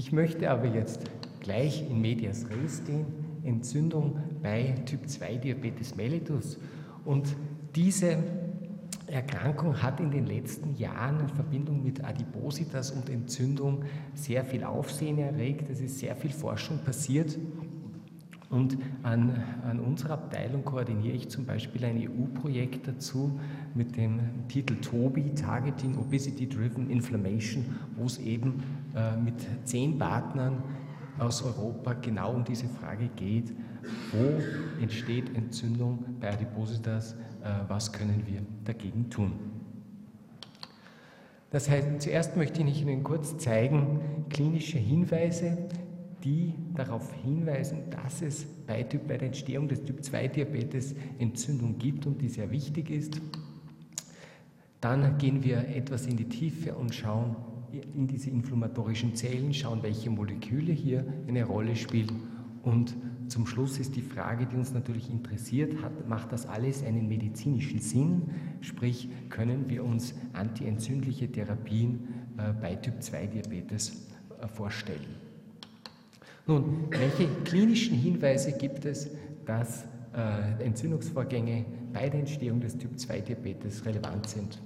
Ich möchte aber jetzt gleich in medias res gehen, Entzündung bei Typ 2 Diabetes mellitus. Und diese Erkrankung hat in den letzten Jahren in Verbindung mit Adipositas und Entzündung sehr viel Aufsehen erregt. Es ist sehr viel Forschung passiert. Und an, an, unserer Abteilung koordiniere ich zum Beispiel ein EU-Projekt dazu mit dem Titel TOBI, Targeting Obesity Driven Inflammation, wo es eben äh, mit zehn Partnern aus Europa genau um diese Frage geht, wo entsteht Entzündung bei Adipositas, äh, was können wir dagegen tun. Das heißt, zuerst möchte ich Ihnen kurz zeigen, klinische Hinweise, die darauf hinweisen, dass es bei, typ, bei der Entstehung des Typ-2-Diabetes Entzündung gibt und die sehr wichtig ist. Dann gehen wir etwas in die Tiefe und schauen in diese inflammatorischen Zellen, schauen, welche Moleküle hier eine Rolle spielen. Und zum Schluss ist die Frage, die uns natürlich interessiert, hat, macht das alles einen medizinischen Sinn? Sprich, können wir uns antientzündliche Therapien äh, bei Typ-2-Diabetes äh, vorstellen? Nun, welche klinischen Hinweise gibt es, dass äh, Entzündungsvorgänge bei der Entstehung des Typ-2-Diabetes relevant sind?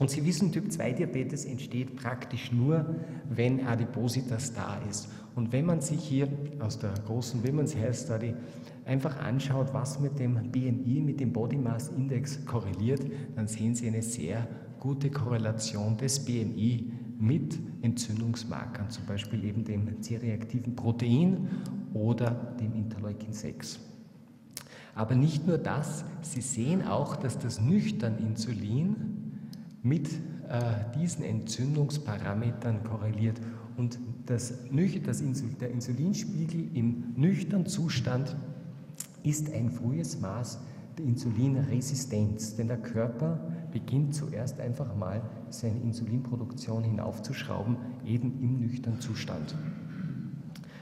Und Sie wissen, Typ-2-Diabetes entsteht praktisch nur, wenn Adipositas da ist. Und wenn man sich hier aus der großen Women's Health Study einfach anschaut, was mit dem BMI, mit dem Body Mass Index korreliert, dann sehen Sie eine sehr gute Korrelation des BMI mit Entzündungsmarkern, zum Beispiel eben dem C-reaktiven Protein oder dem Interleukin 6. Aber nicht nur das, Sie sehen auch, dass das nüchtern Insulin mit äh, diesen Entzündungsparametern korreliert und das, das Insul, der Insulinspiegel im nüchternen Zustand ist ein frühes Maß der Insulinresistenz, denn der Körper beginnt zuerst einfach mal seine Insulinproduktion hinaufzuschrauben, eben im nüchternen Zustand.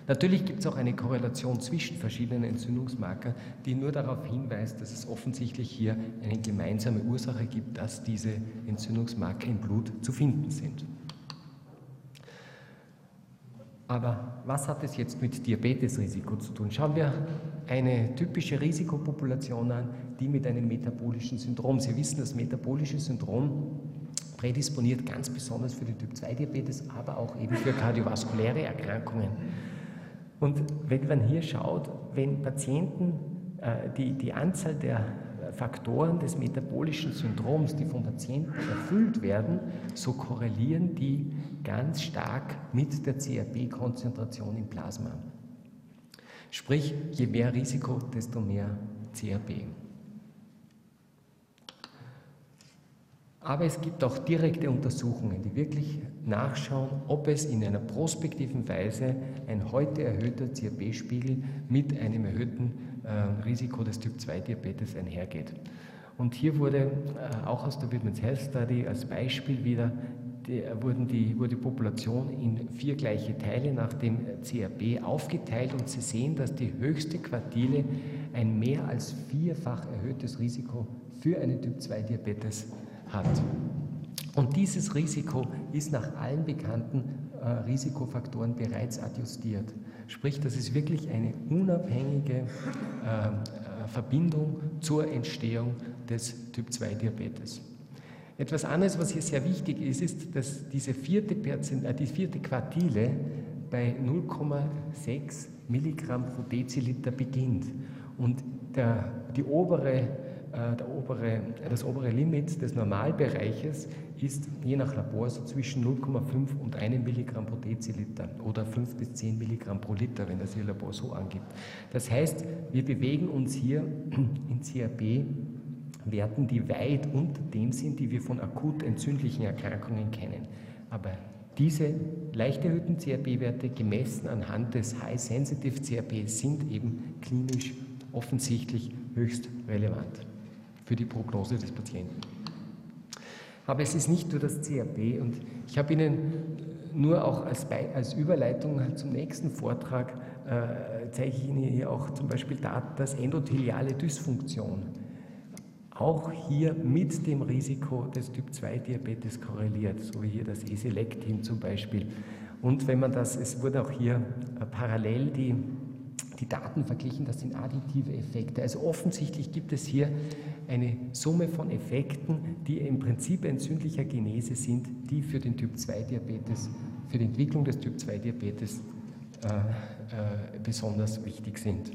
Natürlich gibt es auch eine Korrelation zwischen verschiedenen Entzündungsmarkern, die nur darauf hinweist, dass es offensichtlich hier eine gemeinsame Ursache gibt, dass diese Entzündungsmarker im Blut zu finden sind. Aber was hat es jetzt mit Diabetesrisiko zu tun? Schauen wir eine typische Risikopopulation an, die mit einem metabolischen Syndrom. Sie wissen, das metabolische Syndrom prädisponiert ganz besonders für den Typ-2-Diabetes, aber auch eben für kardiovaskuläre Erkrankungen. Und wenn man hier schaut, wenn Patienten äh, die, die Anzahl der Faktoren des metabolischen Syndroms, die von Patienten erfüllt werden, so korrelieren die ganz stark mit der CRP-Konzentration im Plasma. Sprich, je mehr Risiko, desto mehr CRP. Aber es gibt auch direkte Untersuchungen, die wirklich nachschauen, ob es in einer prospektiven Weise ein heute erhöhter CRP-Spiegel mit einem erhöhten Risiko des Typ-2-Diabetes einhergeht. Und hier wurde äh, auch aus der Women's Health Study als Beispiel wieder die, wurden die, wurde die Population in vier gleiche Teile nach dem CRP aufgeteilt und Sie sehen, dass die höchste Quartile ein mehr als vierfach erhöhtes Risiko für einen Typ-2-Diabetes hat. Und dieses Risiko ist nach allen bekannten äh, Risikofaktoren bereits adjustiert. Sprich, das ist wirklich eine unabhängige äh, äh Verbindung zur Entstehung des Typ-2-Diabetes. Etwas anderes, was hier sehr wichtig ist, ist, dass diese vierte, Perzent, äh, die vierte Quartile bei 0,6 Milligramm pro Deziliter beginnt. Und der, die obere, äh, obere, das obere Limit des Normalbereiches ist je nach Labor so zwischen 0,5 und 1 Milligramm pro Deziliter oder 5 bis 10 Milligramm pro Liter, wenn das Ihr Labor so angibt. Das heißt, wir bewegen uns hier in CRP Werten, die weit unter dem sind, die wir von akut entzündlichen Erkrankungen kennen. Aber diese leicht erhöhten CRP-Werte gemessen anhand des High-Sensitive CRP sind eben klinisch offensichtlich höchst relevant für die Prognose des Patienten. Aber es ist nicht nur das CRP und ich habe Ihnen nur auch als, als Überleitung zum nächsten Vortrag äh, zeige ich Ihnen hier auch zum Beispiel dass endotheliale Dysfunktion auch hier mit dem Risiko des Typ-2-Diabetes korreliert, so wie hier das Eselektin zum Beispiel. Und wenn man das, es wurde auch hier äh, parallel die, die Daten verglichen, das sind additive Effekte. Also offensichtlich gibt es hier eine Summe von Effekten, die im Prinzip entzündlicher Genese sind, die für den Typ-2-Diabetes, für die Entwicklung des Typ-2-Diabetes äh, äh, besonders wichtig sind.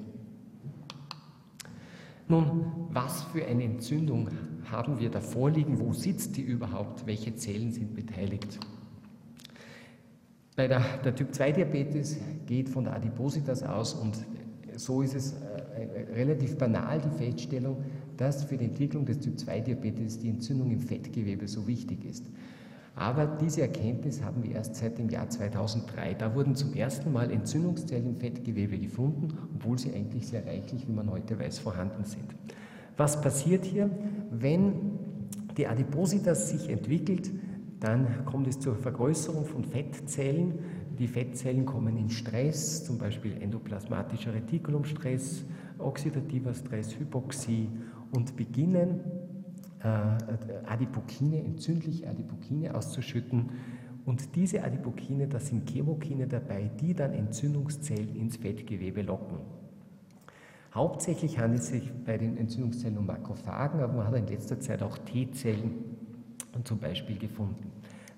Nun, was für eine Entzündung haben wir da vorliegen? Wo sitzt die überhaupt? Welche Zellen sind beteiligt? Bei der, der Typ-2-Diabetes geht von der Adipositas aus und so ist es äh, relativ banal die Feststellung, dass für die Entwicklung des Typ-2-Diabetes die Entzündung im Fettgewebe so wichtig ist. Aber diese Erkenntnis haben wir erst seit dem Jahr 2003. Da wurden zum ersten Mal Entzündungszellen im Fettgewebe gefunden, obwohl sie eigentlich sehr reichlich, wie man heute weiß, vorhanden sind. Was passiert hier? Wenn die Adipositas sich entwickelt, dann kommt es zur Vergrößerung von Fettzellen. Die Fettzellen kommen in Stress, zum Beispiel endoplasmatischer Retikulumstress, oxidativer Stress, Hypoxie und beginnen äh, Adipokine, entzündliche Adipokine auszuschütten. Und diese Adipokine, da sind Chemokine dabei, die dann Entzündungszellen ins Fettgewebe locken. Hauptsächlich handelt es sich bei den Entzündungszellen um Makrophagen, aber man hat in letzter Zeit auch T-Zellen zum Beispiel gefunden.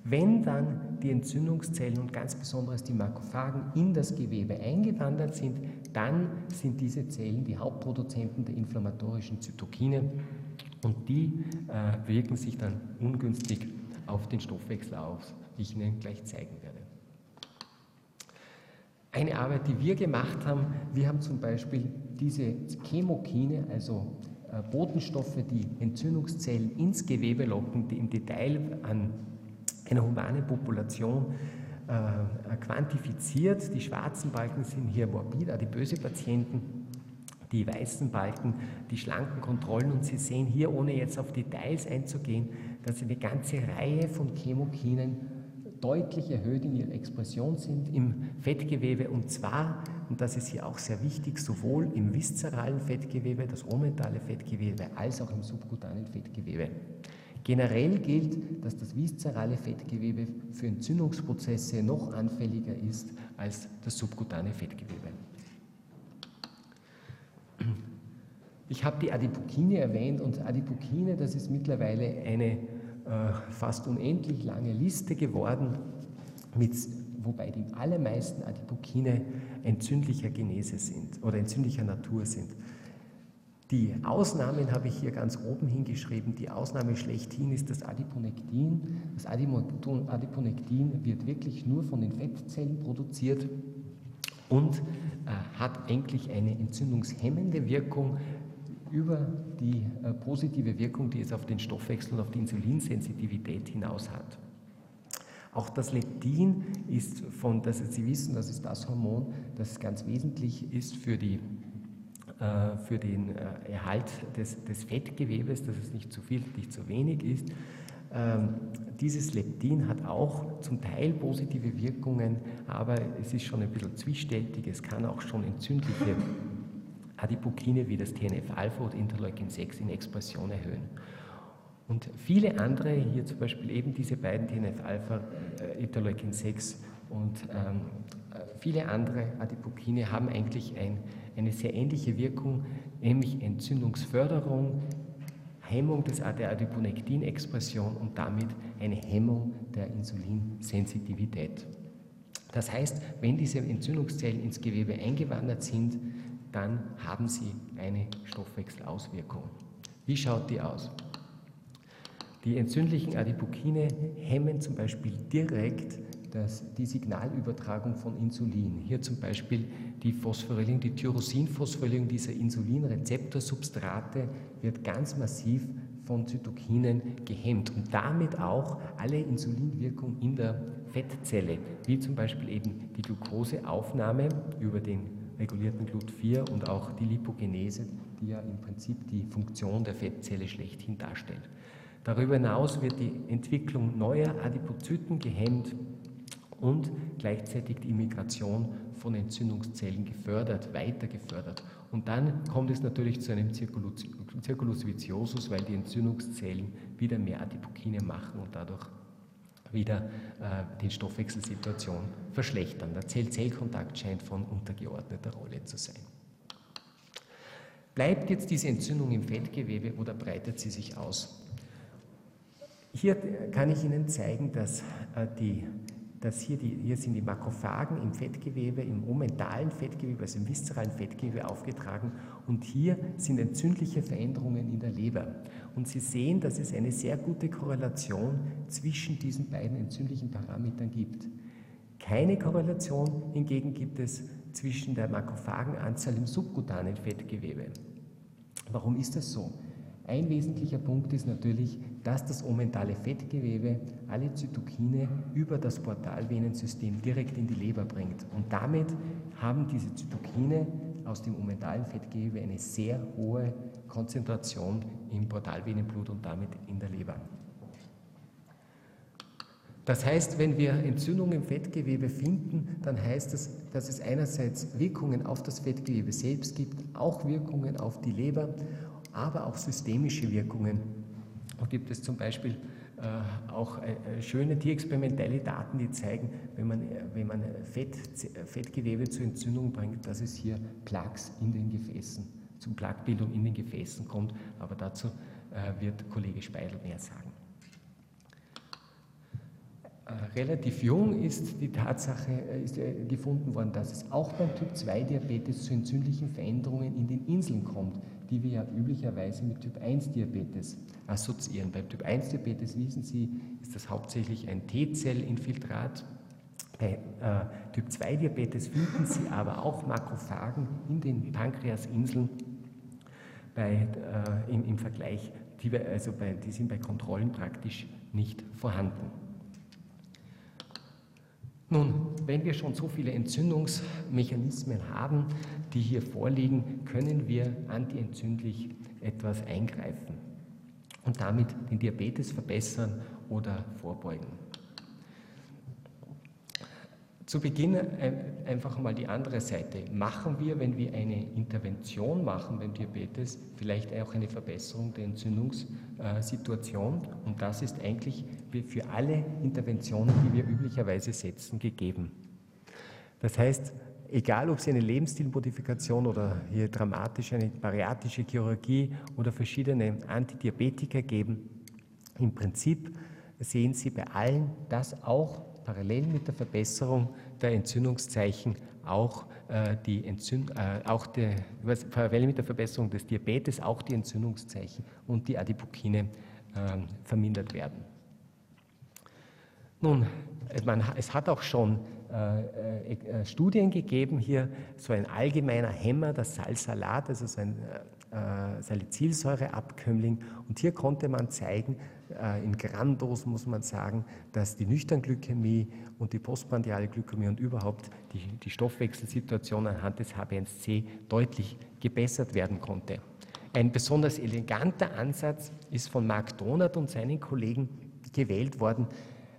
Wenn dann die Entzündungszellen und ganz besonders die Makrophagen in das Gewebe eingewandert sind, dann sind diese Zellen die Hauptproduzenten der inflammatorischen Zytokine und die äh, wirken sich dann ungünstig auf den Stoffwechsel aus, wie ich Ihnen gleich zeigen werde. Eine Arbeit, die wir gemacht haben, wir haben zum Beispiel diese Chemokine, also Botenstoffe, die Entzündungszellen ins Gewebe locken, die im Detail an einer humanen Population äh, quantifiziert. Die schwarzen Balken sind hier morbid adipöse Patienten die weißen Balken, die schlanken Kontrollen. Und Sie sehen hier, ohne jetzt auf Details einzugehen, dass eine ganze Reihe von Chemokinen deutlich erhöht in ihrer Expression sind im Fettgewebe und zwar, und das ist hier auch sehr wichtig, sowohl im viszeralen Fettgewebe, das omentale Fettgewebe, als auch im subkutanen Fettgewebe. Generell gilt, dass das viszerale Fettgewebe für Entzündungsprozesse noch anfälliger ist als das subkutane Fettgewebe. Ich habe die Adipokine erwähnt und Adipokine, das ist mittlerweile eine fast unendlich lange Liste geworden, mit, wobei die allermeisten Adipokine entzündlicher Genese sind oder entzündlicher Natur sind. Die Ausnahmen habe ich hier ganz oben hingeschrieben. Die Ausnahme schlechthin ist das Adiponektin. Das Adiponektin wird wirklich nur von den Fettzellen produziert und äh, hat eigentlich eine entzündungshemmende Wirkung, über die äh, positive Wirkung, die es auf den Stoffwechsel und auf die Insulinsensitivität hinaus hat. Auch das Leptin ist von, das Sie wissen, das ist das Hormon, das ganz wesentlich ist für, die, äh, für den äh, Erhalt des, des, Fettgewebes, dass es nicht zu viel, nicht zu wenig ist. Ähm, dieses Leptin hat auch zum Teil positive Wirkungen, aber es ist schon ein bisschen zwiespältig. Es kann auch schon entzündliche Adipokine wie das TNF-Alpha oder Interleukin 6 in Expression erhöhen. Und viele andere, hier zum Beispiel eben diese beiden TNF-Alpha, äh, Interleukin 6 und ähm, äh, viele andere Adipokine haben eigentlich ein, eine sehr ähnliche Wirkung, nämlich Entzündungsförderung, Hemmung des, der Adiponektin-Expression und damit eine Hemmung der Insulinsensitivität. Das heißt, wenn diese Entzündungszellen ins Gewebe eingewandert sind, dann haben sie eine Stoffwechselauswirkung. Wie schaut die aus? Die entzündlichen Adipokine hemmen zum Beispiel direkt das, die Signalübertragung von Insulin. Hier zum Beispiel die Phosphorylierung, die Tyrosinphosphorylierung dieser Insulinrezeptorsubstrate wird ganz massiv von Zytokinen gehemmt und damit auch alle Insulinwirkung in der Fettzelle, wie zum Beispiel eben die Glukoseaufnahme über den regulierten Glut4 und auch die Lipogenese, die ja im Prinzip die Funktion der Fettzelle schlechthin darstellt. Darüber hinaus wird die Entwicklung neuer Adipozyten gehemmt und gleichzeitig die Immigration von Entzündungszellen gefördert, weiter gefördert. Und dann kommt es natürlich zu einem Circulus, Circulus viciosus, weil die Entzündungszellen wieder mehr Adipokine machen und dadurch wieder äh, die Stoffwechselsituation verschlechtern. Der Zell-Zell-Kontakt scheint von untergeordneter Rolle zu sein. Bleibt jetzt diese Entzündung im Fettgewebe oder breitet sie sich aus? Hier kann ich Ihnen zeigen, dass, äh, die, dass hier, die, hier sind die Makrophagen im Fettgewebe, im omentalen Fettgewebe, also im viszeralen Fettgewebe aufgetragen und hier sind entzündliche Veränderungen in der Leber. Und Sie sehen, dass es eine sehr gute Korrelation zwischen diesen beiden entzündlichen Parametern gibt. Keine Korrelation hingegen gibt es zwischen der Makrophagenanzahl im subkutanen Fettgewebe. Warum ist das so? Ein wesentlicher Punkt ist natürlich, dass das omentale Fettgewebe alle Zytokine über das Portalvenensystem direkt in die Leber bringt. Und damit haben diese Zytokine aus dem omentalen Fettgewebe eine sehr hohe Konzentration im Portalvenenblut und damit in der Leber. Das heißt, wenn wir Entzündungen im Fettgewebe finden, dann heißt das, dass es einerseits Wirkungen auf das Fettgewebe selbst gibt, auch Wirkungen auf die Leber, aber auch systemische Wirkungen. Da gibt es zum Beispiel äh, auch äh, schöne tierexperimentelle Daten, die zeigen, wenn man, wenn man Fett, Fettgewebe zur Entzündung bringt, dass es hier Plaques in den Gefäßen, zum Plaquebildung in den Gefäßen kommt. Aber dazu äh, wird Kollege Speidel mehr sagen. Relativ jung ist die Tatsache ist gefunden worden, dass es auch beim Typ-2-Diabetes zu entzündlichen Veränderungen in den Inseln kommt, die wir ja üblicherweise mit Typ-1-Diabetes assoziieren. Beim Typ-1-Diabetes, wissen Sie, ist das hauptsächlich ein T-Zellinfiltrat. Bei äh, Typ-2-Diabetes finden Sie aber auch Makrophagen in den Pankreasinseln bei, äh, im, im, Vergleich, die, also bei, die sind bei Kontrollen praktisch nicht vorhanden. Nun, wenn wir schon so viele Entzündungsmechanismen haben, die hier vorliegen, können wir antientzündlich etwas eingreifen und damit den Diabetes verbessern oder vorbeugen. Zu Beginn äh, einfach mal die andere Seite. Machen wir, wenn wir eine Intervention machen beim Diabetes, vielleicht auch eine Verbesserung der Entzündungssituation? Und das ist eigentlich für alle Interventionen, die wir üblicherweise setzen, gegeben. Das heißt, egal ob Sie eine Lebensstilmodifikation oder hier dramatisch eine bariatische Chirurgie oder verschiedene Antidiabetika geben, im Prinzip sehen Sie bei allen, dass auch parallel mit der Verbesserung der Entzündungszeichen auch, äh, die Entzünd äh, auch der, parallel mit der Verbesserung des Diabetes auch die Entzündungszeichen und die Adipokine äh, vermindert werden. Nun, man, es hat auch schon äh, äh, Studien gegeben, hier so ein allgemeiner Hämmer, das Salsalat, also so ein äh, Salicylsäureabkömmling. Und hier konnte man zeigen, äh, in Gramdosen muss man sagen, dass die Nüchternglykämie und die postprandiale Glykämie und überhaupt die, die Stoffwechselsituation anhand des HbA1c deutlich gebessert werden konnte. Ein besonders eleganter Ansatz ist von Mark Donat und seinen Kollegen gewählt worden.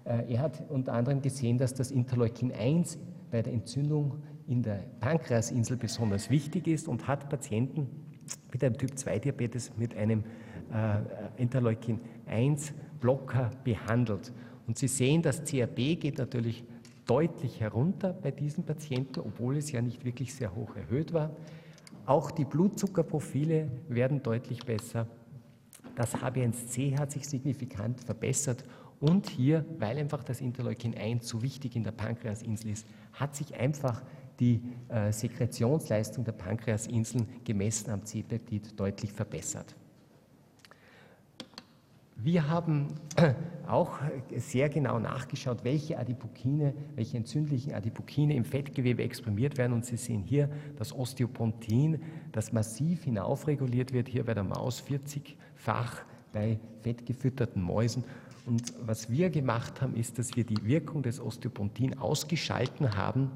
Äh, er hat unter anderem gesehen, dass das Interleukin 1 bei der Entzündung in der Pankreasinsel besonders wichtig ist und hat Patienten mit einem Typ-2-Diabetes mit einem äh, Interleukin-1-Blocker behandelt. Und Sie sehen, das CRB geht natürlich deutlich herunter bei diesen Patienten, obwohl es ja nicht wirklich sehr hoch erhöht war. Auch die Blutzuckerprofile werden deutlich besser. Das HbA1c hat sich signifikant verbessert und hier, weil einfach das Interleukin 1 so wichtig in der Pankreasinsel ist, hat sich einfach die äh, Sekretionsleistung der Pankreasinseln gemessen am C-Peptid deutlich verbessert. Wir haben auch sehr genau nachgeschaut, welche Adipokine, welche entzündlichen Adipokine im Fettgewebe exprimiert werden. Und Sie sehen hier das Osteopontin, das massiv hinaufreguliert wird, hier bei der Maus 40-fach bei fettgefütterten Mäusen. Und was wir gemacht haben, ist, dass wir die Wirkung des Osteopontin ausgeschalten haben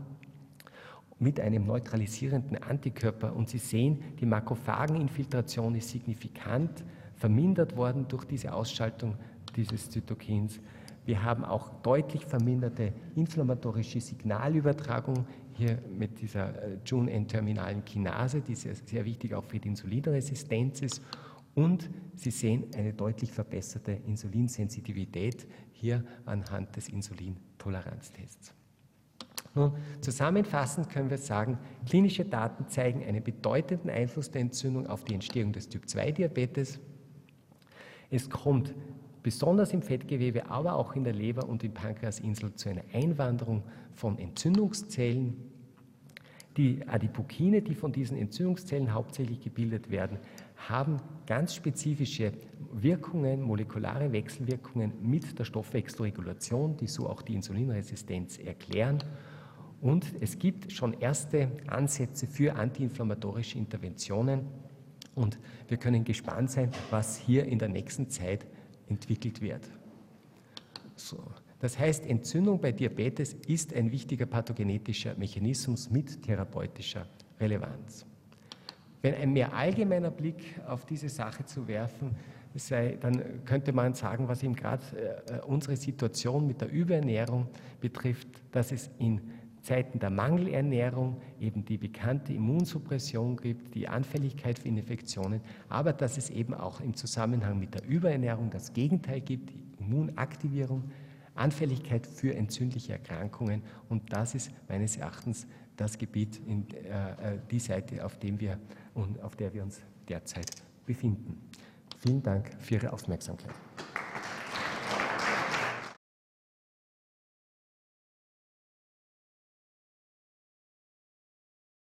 mit einem neutralisierenden Antikörper. Und Sie sehen, die Makrophageninfiltration ist signifikant vermindert worden durch diese Ausschaltung dieses Zytokins. Wir haben auch deutlich verminderte inflammatorische Signalübertragung hier mit dieser äh, Jun-N-terminalen Kinase, die sehr, sehr wichtig auch für die Insulinresistenz ist und Sie sehen eine deutlich verbesserte Insulinsensitivität hier anhand des Insulintoleranztests. Nun, zusammenfassend können wir sagen, klinische Daten zeigen einen bedeutenden Einfluss der Entzündung auf die Entstehung des Typ-2-Diabetes. Es kommt besonders im Fettgewebe, aber auch in der Leber und im Pankreasinsel zu einer Einwanderung von Entzündungszellen. Die Adipokine, die von diesen Entzündungszellen hauptsächlich gebildet werden, haben ganz spezifische Wirkungen, molekulare Wechselwirkungen mit der Stoffwechselregulation, die so auch die Insulinresistenz erklären. Und es gibt schon erste Ansätze für antiinflammatorische Interventionen. Und wir können gespannt sein, was hier in der nächsten Zeit entwickelt wird. So. Das heißt, Entzündung bei Diabetes ist ein wichtiger pathogenetischer Mechanismus mit therapeutischer Relevanz. Wenn ein mehr allgemeiner Blick auf diese Sache zu werfen sei, dann könnte man sagen, was eben gerade äh, unsere Situation mit der Überernährung betrifft, dass es in Zeiten der Mangelernährung eben die bekannte Immunsuppression gibt, die Anfälligkeit für Infektionen, aber dass es eben auch im Zusammenhang mit der Überernährung das Gegenteil gibt, die Immunaktivierung, Anfälligkeit für entzündliche Erkrankungen. Und das ist meines Erachtens das Gebiet, in, äh, äh die Seite, auf, dem wir, auf der wir uns derzeit befinden. Vielen Dank für Ihre Aufmerksamkeit.